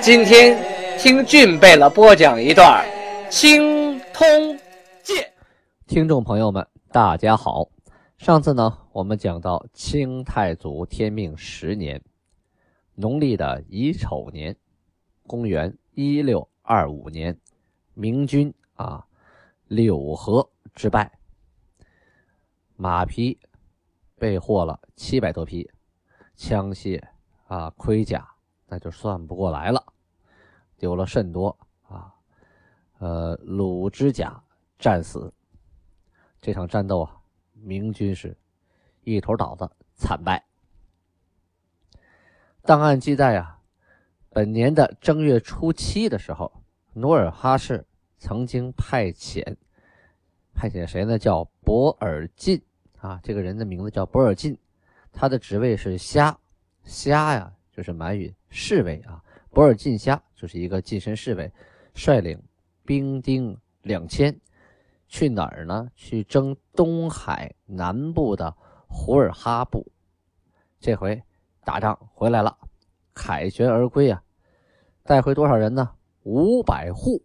今天。听俊贝勒播讲一段《青通剑》，听众朋友们，大家好。上次呢，我们讲到清太祖天命十年，农历的乙丑年，公元一六二五年，明军啊柳河之败，马匹被获了七百多匹，枪械啊盔甲那就算不过来了。丢了甚多啊！呃，鲁之甲战死。这场战斗啊，明军是一头倒的惨败。档案记载啊，本年的正月初七的时候，努尔哈赤曾经派遣派遣谁呢？叫博尔进啊，这个人的名字叫博尔进，他的职位是虾虾呀，就是满语侍卫啊。博尔进虾就是一个近身侍卫，率领兵丁两千，去哪儿呢？去征东海南部的胡尔哈部。这回打仗回来了，凯旋而归啊！带回多少人呢？五百户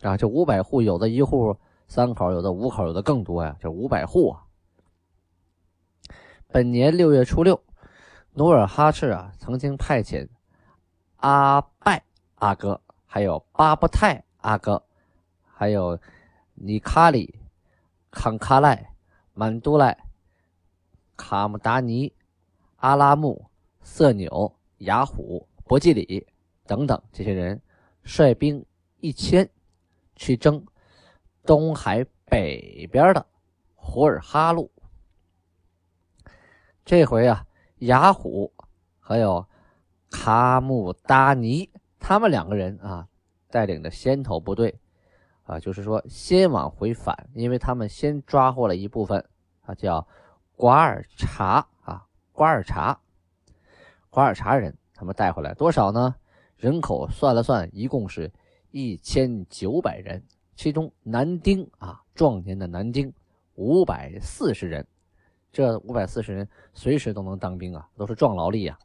啊！这五百户，有的一户三口，有的五口，有的更多呀！这五百户啊！本年六月初六，努尔哈赤啊，曾经派遣。阿拜阿哥，还有巴布泰阿哥，还有尼卡里、康卡赖、曼都赖、卡姆达尼、阿拉木、色纽、雅虎、博基里等等这些人，率兵一千去征东海北边的胡尔哈路。这回啊，雅虎还有。卡木达尼他们两个人啊，带领着先头部队啊，就是说先往回返，因为他们先抓获了一部分啊，叫瓜尔察啊，瓜尔察，瓜尔察人，他们带回来多少呢？人口算了算，一共是一千九百人，其中男丁啊，壮年的男丁五百四十人，这五百四十人随时都能当兵啊，都是壮劳力啊。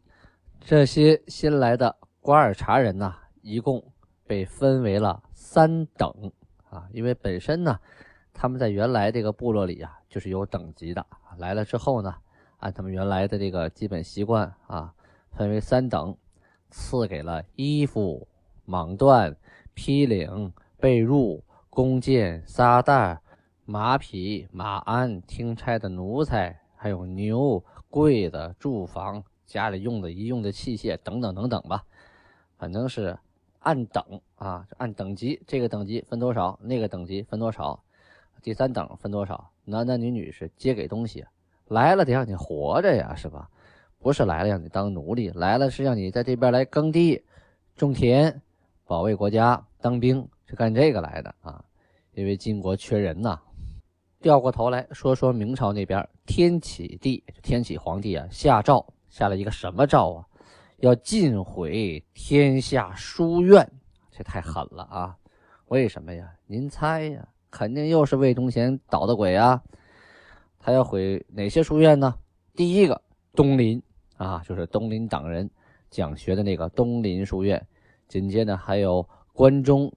这些新来的瓜尔察人呢，一共被分为了三等啊，因为本身呢，他们在原来这个部落里啊，就是有等级的。来了之后呢，按他们原来的这个基本习惯啊，分为三等，赐给了衣服、蟒缎、披领、被褥、弓箭、沙袋、马匹、马鞍、听差的奴才，还有牛、柜子、住房。家里用的一用的器械等等等等吧，反正是按等啊，按等级，这个等级分多少，那个等级分多少，第三等分多少，男男女女是皆给东西，来了得让你活着呀，是吧？不是来了让你当奴隶，来了是让你在这边来耕地、种田、保卫国家、当兵，是干这个来的啊。因为金国缺人呐。掉过头来说说明朝那边，天启帝，天启皇帝啊，下诏。下了一个什么诏啊？要尽毁天下书院，这太狠了啊！为什么呀？您猜呀？肯定又是魏忠贤捣的鬼啊！他要毁哪些书院呢？第一个东林啊，就是东林党人讲学的那个东林书院。紧接着还有关中、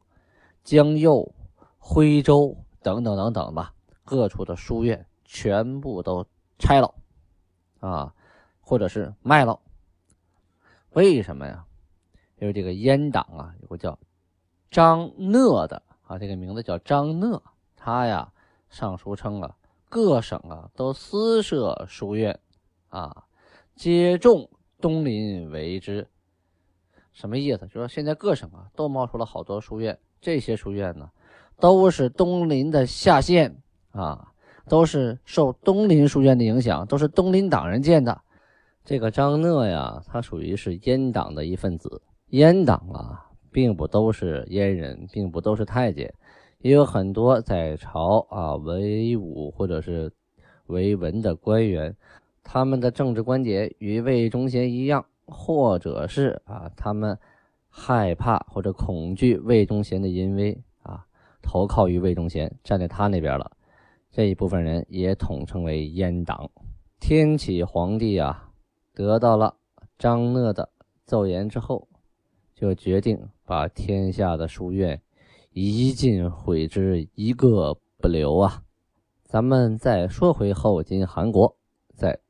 江右、徽州等等等等吧，各处的书院全部都拆了啊！或者是卖了，为什么呀？因为这个阉党啊，有个叫张讷的啊，这个名字叫张讷，他呀上书称啊，各省啊都私设书院啊，皆重东林为之。什么意思？就说现在各省啊都冒出了好多书院，这些书院呢都是东林的下线啊，都是受东林书院的影响，都是东林党人建的。这个张讷呀，他属于是阉党的一份子。阉党啊，并不都是阉人，并不都是太监，也有很多在朝啊为武或者是为文的官员，他们的政治观点与魏忠贤一样，或者是啊他们害怕或者恐惧魏忠贤的淫威啊，投靠于魏忠贤，站在他那边了。这一部分人也统称为阉党。天启皇帝啊，得到了张讷的奏言之后。就决定把天下的书院一尽毁之，一个不留啊！咱们再说回后金韩国，在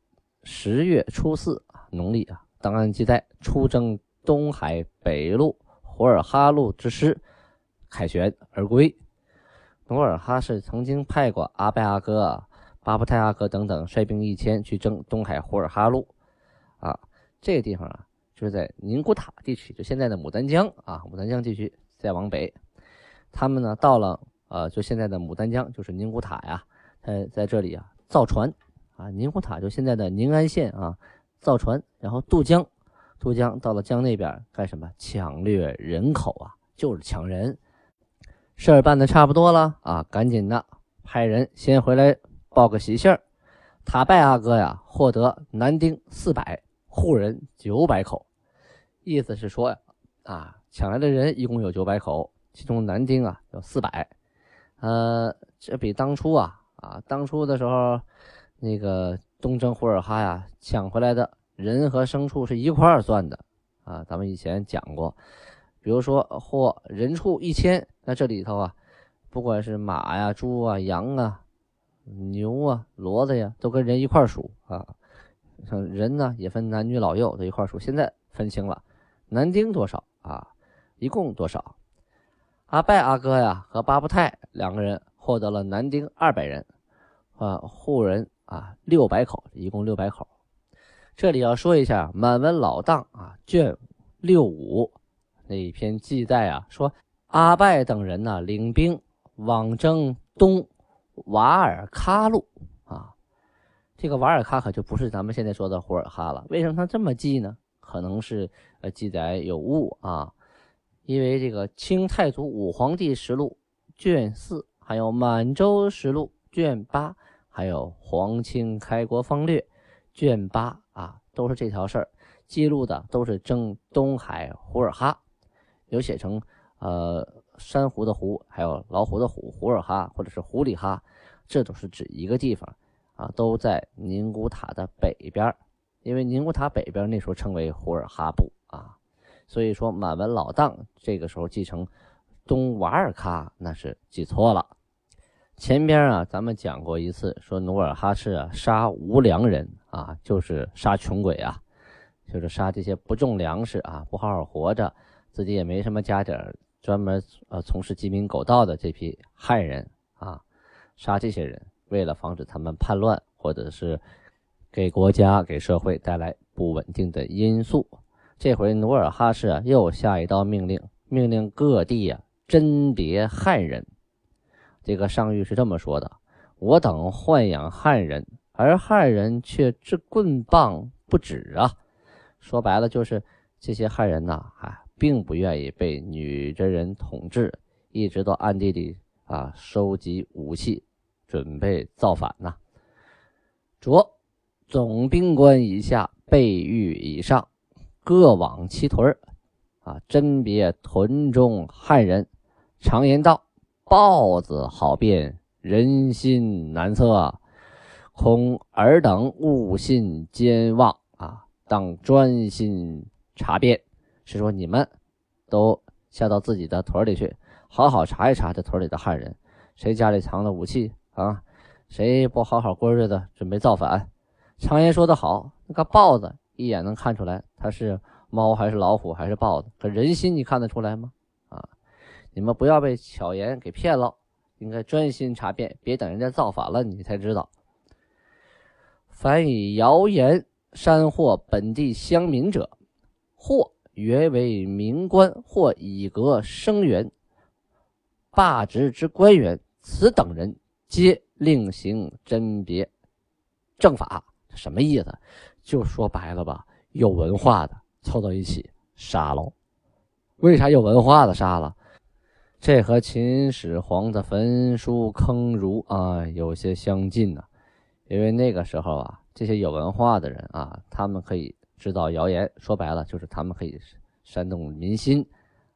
十月初四农历啊，档案记载出征东海北路胡尔哈路之师凯旋而归。努尔哈赤曾经派过阿拜阿哥、巴布泰阿哥等等率兵一千去征东海胡尔哈路，这个地方啊。就是在宁古塔地区，就现在的牡丹江啊，牡丹江地区再往北，他们呢到了呃，就现在的牡丹江，就是宁古塔呀，在在这里啊造船啊，宁古塔就现在的宁安县啊，造船，然后渡江，渡江到了江那边干什么？抢掠人口啊，就是抢人。事儿办的差不多了啊，赶紧的派人先回来报个喜信儿，塔拜阿哥呀获得男丁四百，户人九百口。意思是说呀，啊，抢来的人一共有九百口，其中南京啊有四百，呃，这比当初啊啊，当初的时候，那个东征呼尔哈呀，抢回来的人和牲畜是一块儿算的啊。咱们以前讲过，比如说或人畜一千，那这里头啊，不管是马呀、猪啊、羊啊、牛啊、骡子呀，都跟人一块数啊。像人呢，也分男女老幼都一块数，现在分清了。男丁多少啊？一共多少？阿拜阿哥呀和巴布泰两个人获得了男丁二百人，啊，户人啊六百口，一共六百口。这里要说一下《满文老档》啊卷六五那一篇记载啊，说阿拜等人呢领兵往征东瓦尔喀路，这个瓦尔喀可就不是咱们现在说的胡尔哈了。为什么他这么记呢？可能是呃记载有误啊，因为这个《清太祖武皇帝实录》卷四，还有《满洲实录》卷八，还有《皇清开国方略》卷八啊，都是这条事儿，记录的都是征东海胡尔哈，有写成呃珊瑚的湖，还有老虎的虎，胡尔哈或者是狐狸哈，这都是指一个地方啊，都在宁古塔的北边。因为宁古塔北边那时候称为胡尔哈部啊，所以说满文老档这个时候继承东瓦尔喀那是记错了。前边啊咱们讲过一次，说努尔哈赤啊杀无粮人啊，就是杀穷鬼啊，就是杀这些不种粮食啊、不好好活着、自己也没什么家底儿、专门呃从事鸡鸣狗盗的这批汉人啊，杀这些人，为了防止他们叛乱或者是。给国家、给社会带来不稳定的因素。这回努尔哈赤啊，又下一道命令，命令各地啊甄别汉人。这个上谕是这么说的：“我等豢养汉人，而汉人却持棍棒不止啊！”说白了就是这些汉人呐，啊，并不愿意被女真人统治，一直都暗地里啊收集武器，准备造反呐。着。总兵官以下，备御以上，各往其屯啊，甄别屯中汉人。常言道：“豹子好辨，人心难测。”恐尔等误信奸妄啊，当专心查辨。是说你们都下到自己的屯里去，好好查一查这屯里的汉人，谁家里藏了武器啊？谁不好好过日子，准备造反？常言说得好，那个豹子一眼能看出来它是猫还是老虎还是豹子，可人心你看得出来吗？啊，你们不要被巧言给骗了，应该专心查遍，别等人家造反了你才知道。凡以谣言煽惑本地乡民者，或原为民官，或以格声援罢职之官员，此等人皆另行甄别正法。什么意思？就说白了吧，有文化的凑到一起杀喽。为啥有文化的杀了？这和秦始皇的焚书坑儒啊有些相近呢。因为那个时候啊，这些有文化的人啊，他们可以制造谣言，说白了就是他们可以煽动民心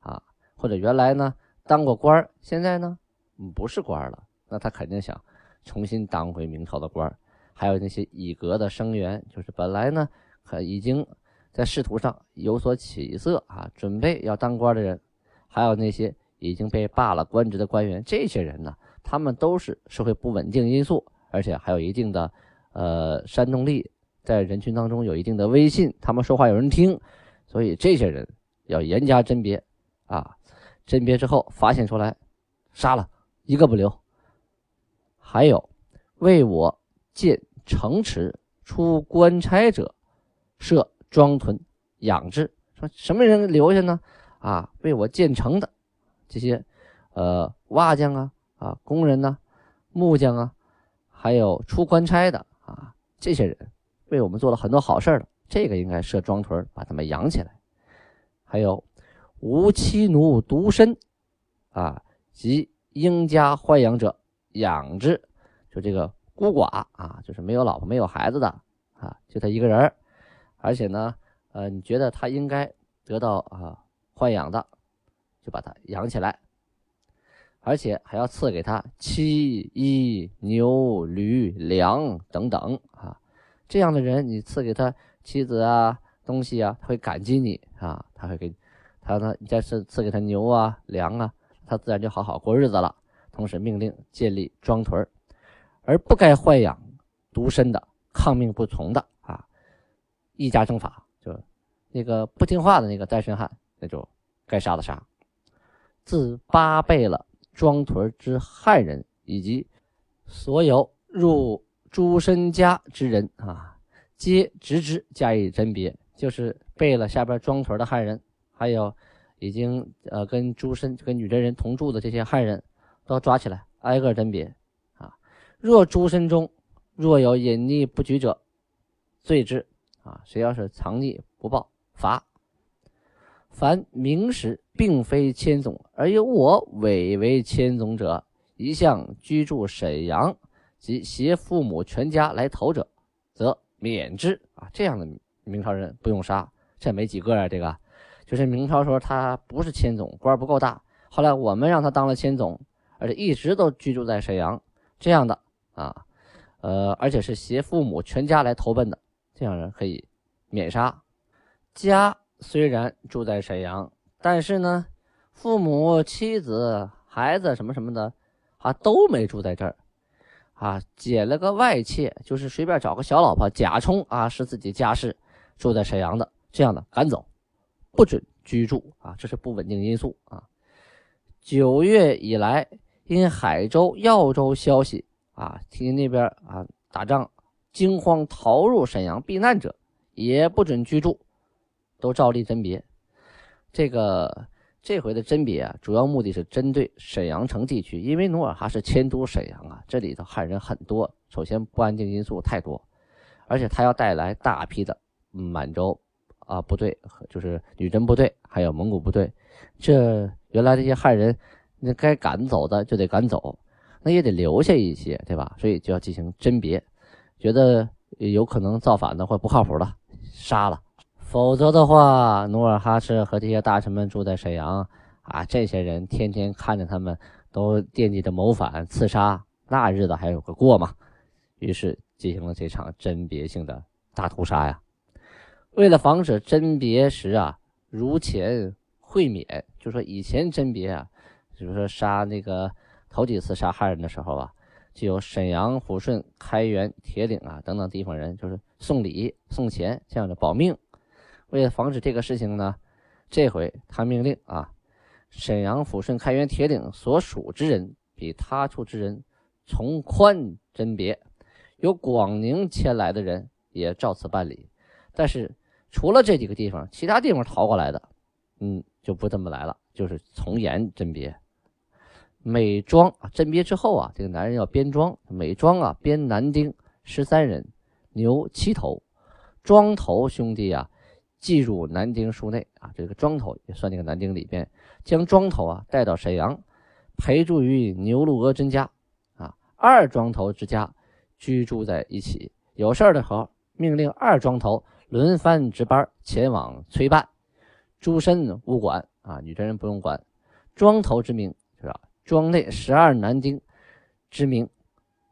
啊。或者原来呢当过官现在呢不是官了，那他肯定想重新当回明朝的官还有那些已革的生员，就是本来呢可已经在仕途上有所起色啊，准备要当官的人，还有那些。已经被罢了官职的官员，这些人呢，他们都是社会不稳定因素，而且还有一定的呃煽动力，在人群当中有一定的威信，他们说话有人听，所以这些人要严加甄别啊，甄别之后发现出来，杀了一个不留。还有为我建城池出官差者，设庄屯养之。说什么人留下呢？啊，为我建城的。这些，呃，瓦匠啊，啊，工人呢，木匠啊，还有出官差的啊，这些人为我们做了很多好事了。这个应该设庄屯，把他们养起来。还有无妻奴独身，啊，及应家豢养者，养之。就这个孤寡啊，就是没有老婆没有孩子的啊，就他一个人而且呢，呃，你觉得他应该得到啊豢养的。就把他养起来，而且还要赐给他妻、衣、牛、驴、粮等等啊。这样的人，你赐给他妻子啊、东西啊，他会感激你啊，他会给你他呢。你再是赐给他牛啊、粮啊，他自然就好好过日子了。同时命令建立庄屯而不该豢养独身的、抗命不从的啊，一家征法，就那个不听话的那个单身汉，那就该杀的杀。自八倍了庄屯之汉人，以及所有入诸身家之人啊，皆直之加以甄别。就是背了下边庄屯的汉人，还有已经呃跟诸身跟女真人同住的这些汉人，都抓起来，挨个甄别啊。若诸身中若有隐匿不举者，罪之啊。谁要是藏匿不报，罚。凡明史并非千总，而由我伪为千总者，一向居住沈阳及携父母全家来投者，则免之啊。这样的明朝人不用杀，这没几个啊。这个就是明朝时候他不是千总，官不够大，后来我们让他当了千总，而且一直都居住在沈阳，这样的啊，呃，而且是携父母全家来投奔的，这样人可以免杀。家。虽然住在沈阳，但是呢，父母、妻子、孩子什么什么的啊，都没住在这儿，啊，捡了个外妾，就是随便找个小老婆，假充啊是自己家世，住在沈阳的，这样的赶走，不准居住啊，这是不稳定因素啊。九月以来，因海州、耀州消息啊，听那边啊打仗，惊慌逃入沈阳避难者，也不准居住。都照例甄别，这个这回的甄别啊，主要目的是针对沈阳城地区，因为努尔哈赤迁都沈阳啊，这里头汉人很多，首先不安定因素太多，而且他要带来大批的满洲啊部队，就是女真部队，还有蒙古部队，这原来这些汉人，那该赶走的就得赶走，那也得留下一些，对吧？所以就要进行甄别，觉得有可能造反的或不靠谱的，杀了。否则的话，努尔哈赤和这些大臣们住在沈阳啊，这些人天天看着他们都惦记着谋反、刺杀，那日子还有个过吗？于是进行了这场甄别性的大屠杀呀。为了防止甄别时啊如前会免，就说以前甄别啊，比如说杀那个头几次杀汉人的时候啊，就有沈阳、抚顺、开原、铁岭啊等等地方人，就是送礼、送钱这样的保命。为了防止这个事情呢，这回他命令啊，沈阳、抚顺、开原、铁岭所属之人，比他处之人从宽甄别；由广宁迁来的人也照此办理。但是除了这几个地方，其他地方逃过来的，嗯，就不这么来了，就是从严甄别。每庄啊，甄别之后啊，这个男人要编庄，每庄啊编男丁十三人，牛七头，庄头兄弟啊。寄入男丁数内啊，这个庄头也算这个男丁里边，将庄头啊带到沈阳，陪住于牛陆阿真家啊，二庄头之家居住在一起。有事儿的时候，命令二庄头轮番值班前往催办，诸身勿管啊，女真人不用管。庄头之名是吧？庄内十二男丁之名，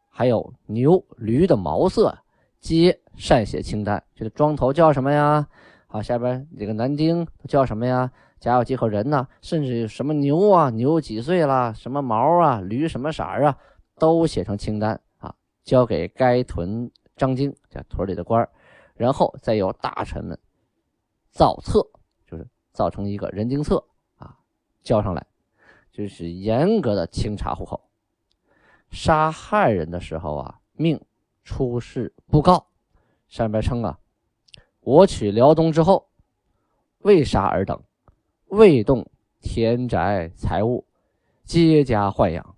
还有牛驴的毛色，皆善写清单。这个庄头叫什么呀？好，下边这个男丁叫什么呀？家有几口人呢？甚至什么牛啊，牛几岁了？什么毛啊？驴什么色啊？都写成清单啊，交给该屯张京，这屯里的官然后再由大臣们造册，就是造成一个人丁册啊，交上来，就是严格的清查户口。杀汉人的时候啊，命出示布告，上边称啊。我取辽东之后，未杀尔等，未动田宅财物，皆加豢养。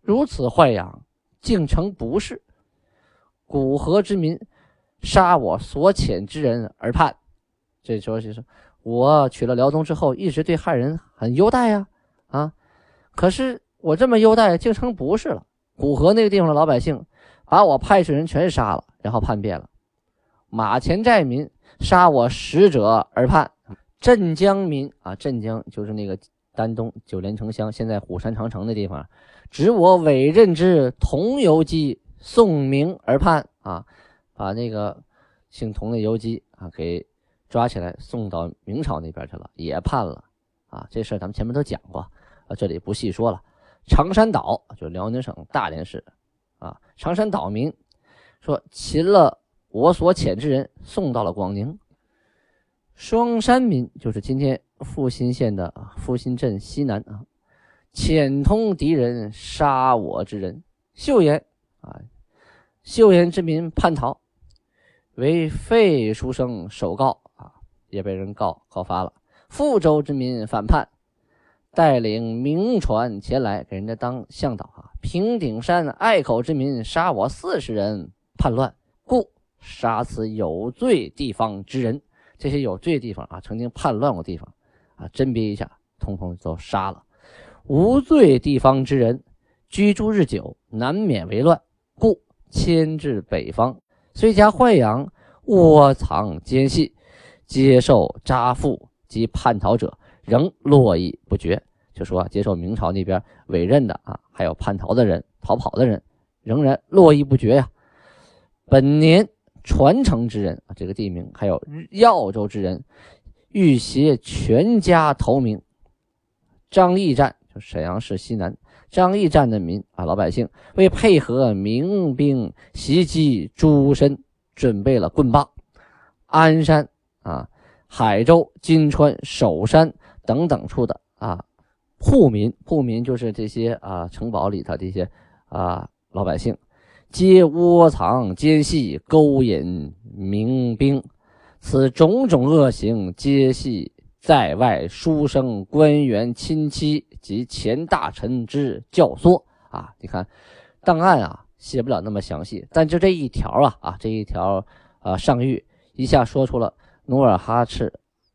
如此豢养，竟成不是。古河之民杀我所遣之人而叛。这时候就是我取了辽东之后，一直对汉人很优待呀，啊，可是我这么优待，竟成不是了。古河那个地方的老百姓，把我派去人全杀了，然后叛变了。马前寨民。杀我使者而叛，镇江民啊，镇江就是那个丹东九连城乡，现在虎山长城的地方，指我委任之同游击宋明而叛啊，把那个姓童的游击啊给抓起来送到明朝那边去了，也叛了啊。这事儿咱们前面都讲过啊，这里不细说了。长山岛就辽宁省大连市啊，长山岛民说擒了。我所遣之人送到了广宁，双山民就是今天阜新县的阜新镇西南啊，潜通敌人杀我之人，秀岩啊，秀岩之民叛逃，为废书生首告啊，也被人告告发了。富州之民反叛，带领名船前来给人家当向导啊。平顶山隘口之民杀我四十人，叛乱故。杀此有罪地方之人，这些有罪地方啊，曾经叛乱过地方啊，甄别一下，通通都杀了。无罪地方之人，居住日久，难免为乱，故迁至北方。虽加豢养，窝藏奸细，接受扎缚及叛逃者，仍络绎不绝。就说接受明朝那边委任的啊，还有叛逃的人、逃跑的人，仍然络绎不绝呀。本年。传承之人啊，这个地名还有耀州之人，欲携全家投明。张义站就沈阳市西南张义站的民啊，老百姓为配合明兵袭击诸身，准备了棍棒。鞍山啊、海州、金川、首山等等处的啊户民，户民就是这些啊城堡里头这些啊老百姓。皆窝藏奸细，勾引民兵，此种种恶行，皆系在外书生、官员、亲戚及前大臣之教唆啊！你看，档案啊写不了那么详细，但就这一条啊啊，这一条啊上谕一下说出了努尔哈赤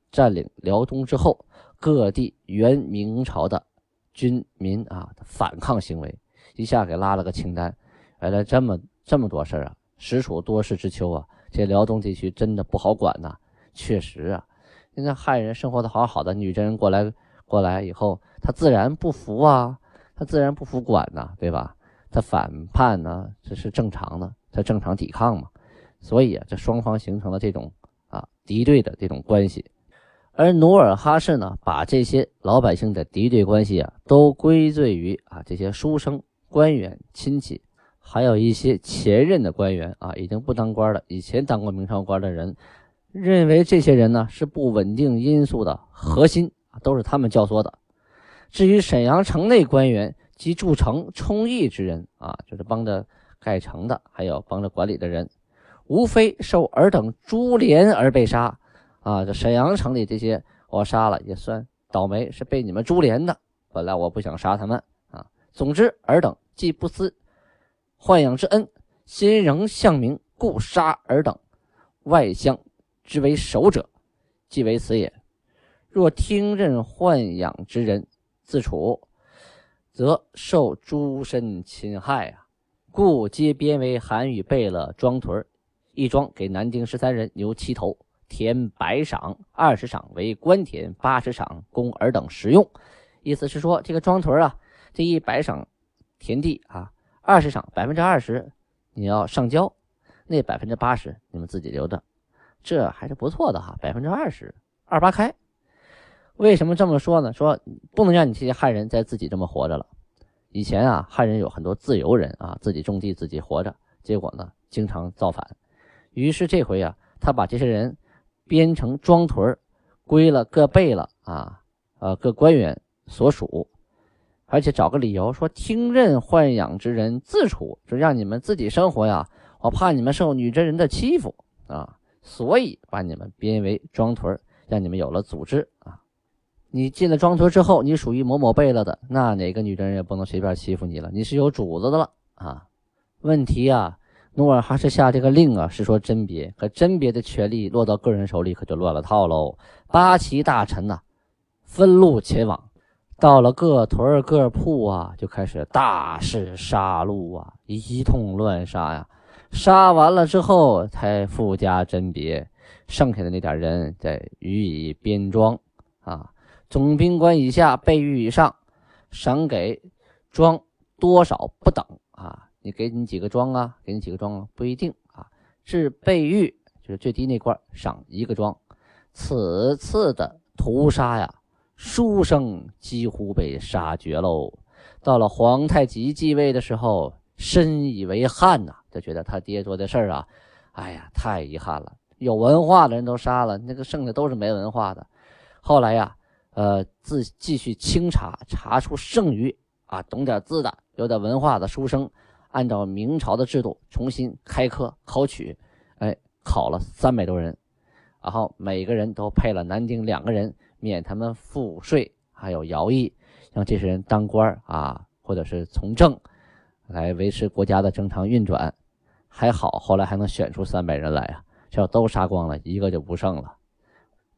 占领辽东之后，各地原明朝的军民啊反抗行为，一下给拉了个清单。原来这么这么多事儿啊！实属多事之秋啊！这辽东地区真的不好管呐。确实啊，现在汉人生活的好好的，女真人过来过来以后，他自然不服啊，他自然不服管呐，对吧？他反叛呢，这是正常的，他正常抵抗嘛。所以啊，这双方形成了这种啊敌对的这种关系。而努尔哈赤呢，把这些老百姓的敌对关系啊，都归罪于啊这些书生、官员、亲戚。还有一些前任的官员啊，已经不当官了，以前当过明朝官的人，认为这些人呢是不稳定因素的核心啊，都是他们教唆的。至于沈阳城内官员及筑城充役之人啊，就是帮着盖城的，还有帮着管理的人，无非受尔等株连而被杀啊。这沈阳城里这些我杀了也算倒霉，是被你们株连的。本来我不想杀他们啊。总之，尔等既不思。豢养之恩，心仍向明，故杀尔等外乡之为首者，即为此也。若听任豢养之人自处，则受诸身侵害啊！故皆编为韩愈贝勒庄屯一庄给南丁十三人牛七头，田百赏，二十赏为官田，八十赏供尔等食用。意思是说，这个庄屯啊，这一百赏田地啊，二十赏百分之二十你要上交，那百分之八十你们自己留着，这还是不错的哈，百分之二十二八开。为什么这么说呢？说不能让你这些汉人再自己这么活着了。以前啊，汉人有很多自由人啊，自己种地自己活着，结果呢，经常造反。于是这回啊，他把这些人编成庄屯归了各贝勒啊，呃，各官员所属，而且找个理由说听任豢养之人自处，就让你们自己生活呀。我怕你们受女真人的欺负啊，所以把你们编为庄屯让你们有了组织啊。你进了庄屯之后，你属于某某贝勒的，那哪个女真人也不能随便欺负你了，你是有主子的了啊。问题啊，努尔哈赤下这个令啊，是说甄别，可甄别的权力落到个人手里，可就乱了套喽。八旗大臣呐，分路前往，到了各屯各铺啊，就开始大肆杀戮啊，一通乱杀呀。杀完了之后，才附加甄别，剩下的那点人再予以编装啊。总兵官以下，备御以上，赏给庄多少不等啊！给你几个庄啊？给你几个庄啊？不一定啊。至备御就是最低那块，赏一个庄。此次的屠杀呀，书生几乎被杀绝喽。到了皇太极继位的时候，深以为憾呐，就觉得他爹做的事儿啊，哎呀，太遗憾了。有文化的人都杀了，那个剩下都是没文化的。后来呀。呃，自继续清查，查出剩余啊，懂点字的、有点文化的书生，按照明朝的制度重新开科考取，哎，考了三百多人，然后每个人都配了男丁两个人，免他们赋税，还有徭役，让这些人当官啊，或者是从政，来维持国家的正常运转。还好，后来还能选出三百人来啊，这要都杀光了，一个就不剩了。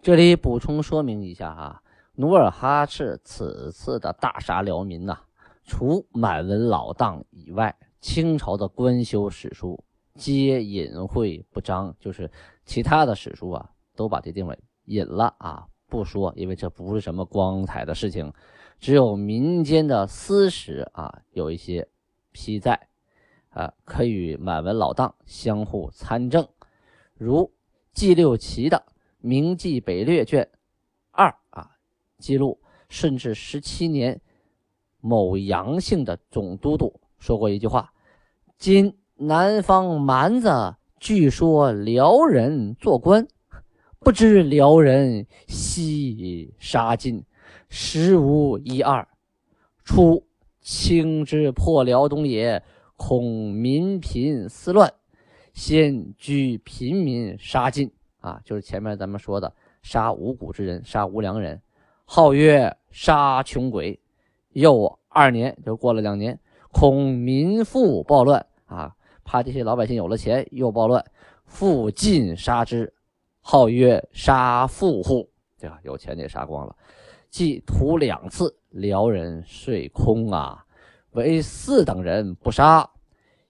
这里补充说明一下啊。努尔哈赤此次的大杀辽民呐，除满文老档以外，清朝的官修史书皆隐晦不彰，就是其他的史书啊，都把这地方隐了啊，不说，因为这不是什么光彩的事情。只有民间的私史啊，有一些批载，啊，可与满文老档相互参证，如纪六奇的《明记北略》卷二啊。记录顺治十七年，某杨姓的总督督说过一句话：“今南方蛮子据说辽人做官，不知辽人悉杀尽，实无一二。初清之破辽东也，恐民贫思乱，先居贫民杀尽。啊，就是前面咱们说的杀无辜之人，杀无良人。”号曰杀穷鬼，又二年就过了两年，恐民富暴乱啊，怕这些老百姓有了钱又暴乱，复尽杀之。号曰杀富户，对吧？有钱也杀光了。既屠两次，辽人遂空啊，为四等人不杀，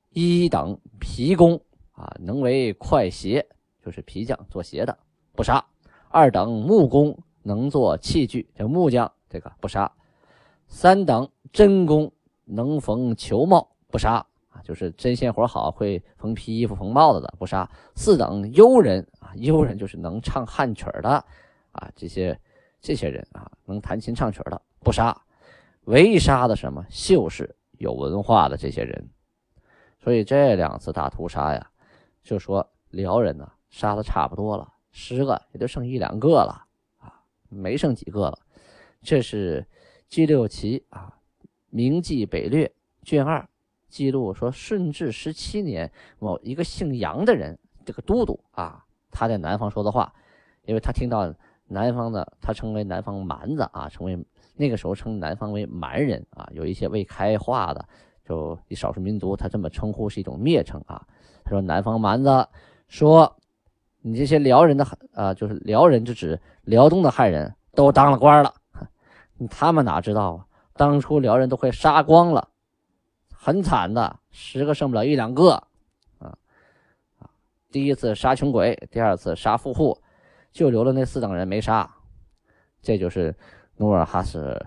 一等皮工啊，能为快鞋，就是皮匠做鞋的不杀；二等木工。能做器具，叫木匠，这个不杀；三等针工，能缝球帽，不杀啊，就是针线活好，会缝皮衣服、缝帽子的，不杀；四等幽人啊，幽人就是能唱汉曲的啊，这些这些人啊，能弹琴唱曲的，不杀；唯一杀的什么秀士，有文化的这些人。所以这两次大屠杀呀，就说辽人呢，杀的差不多了，十个也就剩一两个了啊。没剩几个了，这是纪六奇啊，《明记北略》卷二记录说，顺治十七年，某一个姓杨的人，这个都督啊，他在南方说的话，因为他听到南方的，他称为南方蛮子啊，成为那个时候称南方为蛮人啊，有一些未开化的，就少数民族，他这么称呼是一种蔑称啊。他说南方蛮子说，你这些辽人的啊，就是辽人，就指辽东的汉人都当了官了。他们哪知道啊？当初辽人都快杀光了，很惨的，十个剩不了一两个啊啊！第一次杀穷鬼，第二次杀富户，就留了那四等人没杀。这就是努尔哈赤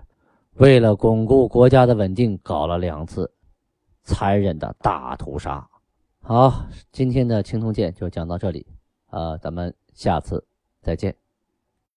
为了巩固国家的稳定，搞了两次残忍的大屠杀。好，今天的青铜剑就讲到这里，呃，咱们下次再见。